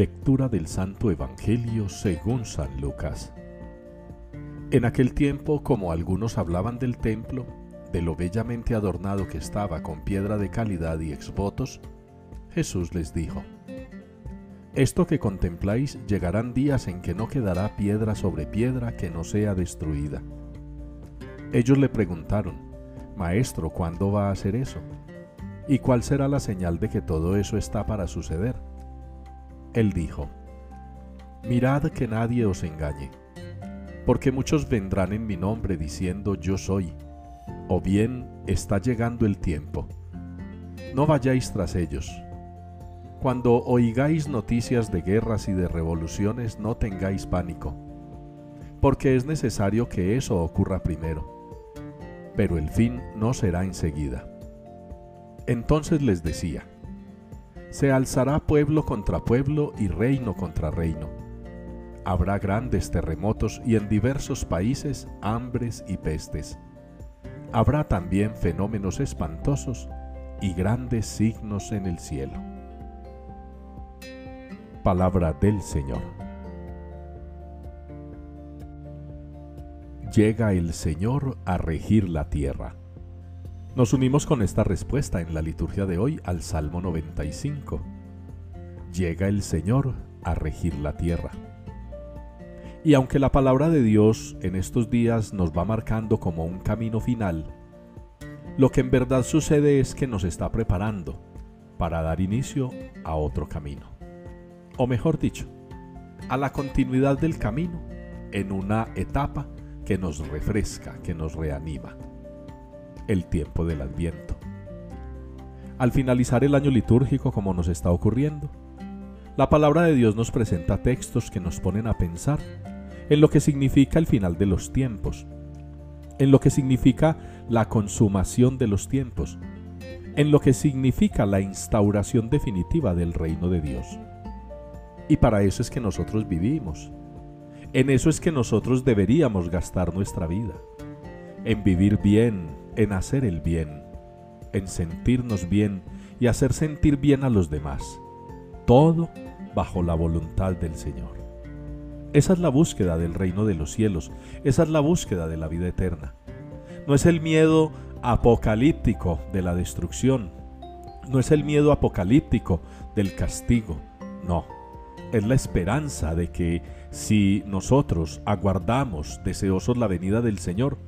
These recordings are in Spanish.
Lectura del Santo Evangelio según San Lucas. En aquel tiempo, como algunos hablaban del templo, de lo bellamente adornado que estaba con piedra de calidad y exvotos, Jesús les dijo, Esto que contempláis llegarán días en que no quedará piedra sobre piedra que no sea destruida. Ellos le preguntaron, Maestro, ¿cuándo va a hacer eso? ¿Y cuál será la señal de que todo eso está para suceder? Él dijo, Mirad que nadie os engañe, porque muchos vendrán en mi nombre diciendo yo soy, o bien está llegando el tiempo. No vayáis tras ellos. Cuando oigáis noticias de guerras y de revoluciones, no tengáis pánico, porque es necesario que eso ocurra primero, pero el fin no será enseguida. Entonces les decía, se alzará pueblo contra pueblo y reino contra reino. Habrá grandes terremotos y en diversos países hambres y pestes. Habrá también fenómenos espantosos y grandes signos en el cielo. Palabra del Señor. Llega el Señor a regir la tierra. Nos unimos con esta respuesta en la liturgia de hoy al Salmo 95. Llega el Señor a regir la tierra. Y aunque la palabra de Dios en estos días nos va marcando como un camino final, lo que en verdad sucede es que nos está preparando para dar inicio a otro camino. O mejor dicho, a la continuidad del camino en una etapa que nos refresca, que nos reanima el tiempo del adviento. Al finalizar el año litúrgico como nos está ocurriendo, la palabra de Dios nos presenta textos que nos ponen a pensar en lo que significa el final de los tiempos, en lo que significa la consumación de los tiempos, en lo que significa la instauración definitiva del reino de Dios. Y para eso es que nosotros vivimos. En eso es que nosotros deberíamos gastar nuestra vida. En vivir bien, en hacer el bien, en sentirnos bien y hacer sentir bien a los demás. Todo bajo la voluntad del Señor. Esa es la búsqueda del reino de los cielos, esa es la búsqueda de la vida eterna. No es el miedo apocalíptico de la destrucción, no es el miedo apocalíptico del castigo, no, es la esperanza de que si nosotros aguardamos deseosos la venida del Señor,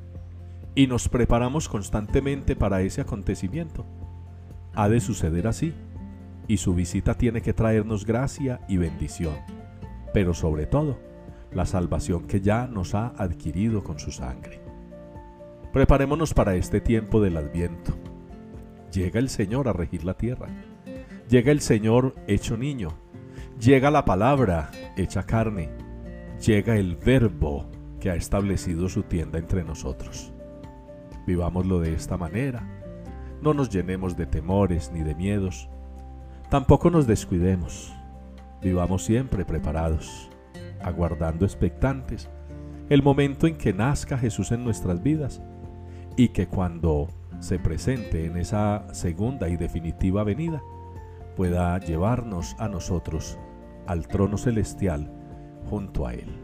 y nos preparamos constantemente para ese acontecimiento. Ha de suceder así, y su visita tiene que traernos gracia y bendición, pero sobre todo, la salvación que ya nos ha adquirido con su sangre. Preparémonos para este tiempo del adviento. Llega el Señor a regir la tierra. Llega el Señor hecho niño. Llega la palabra hecha carne. Llega el verbo que ha establecido su tienda entre nosotros. Vivámoslo de esta manera. No nos llenemos de temores ni de miedos. Tampoco nos descuidemos. Vivamos siempre preparados, aguardando expectantes el momento en que nazca Jesús en nuestras vidas y que cuando se presente en esa segunda y definitiva venida pueda llevarnos a nosotros al trono celestial junto a Él.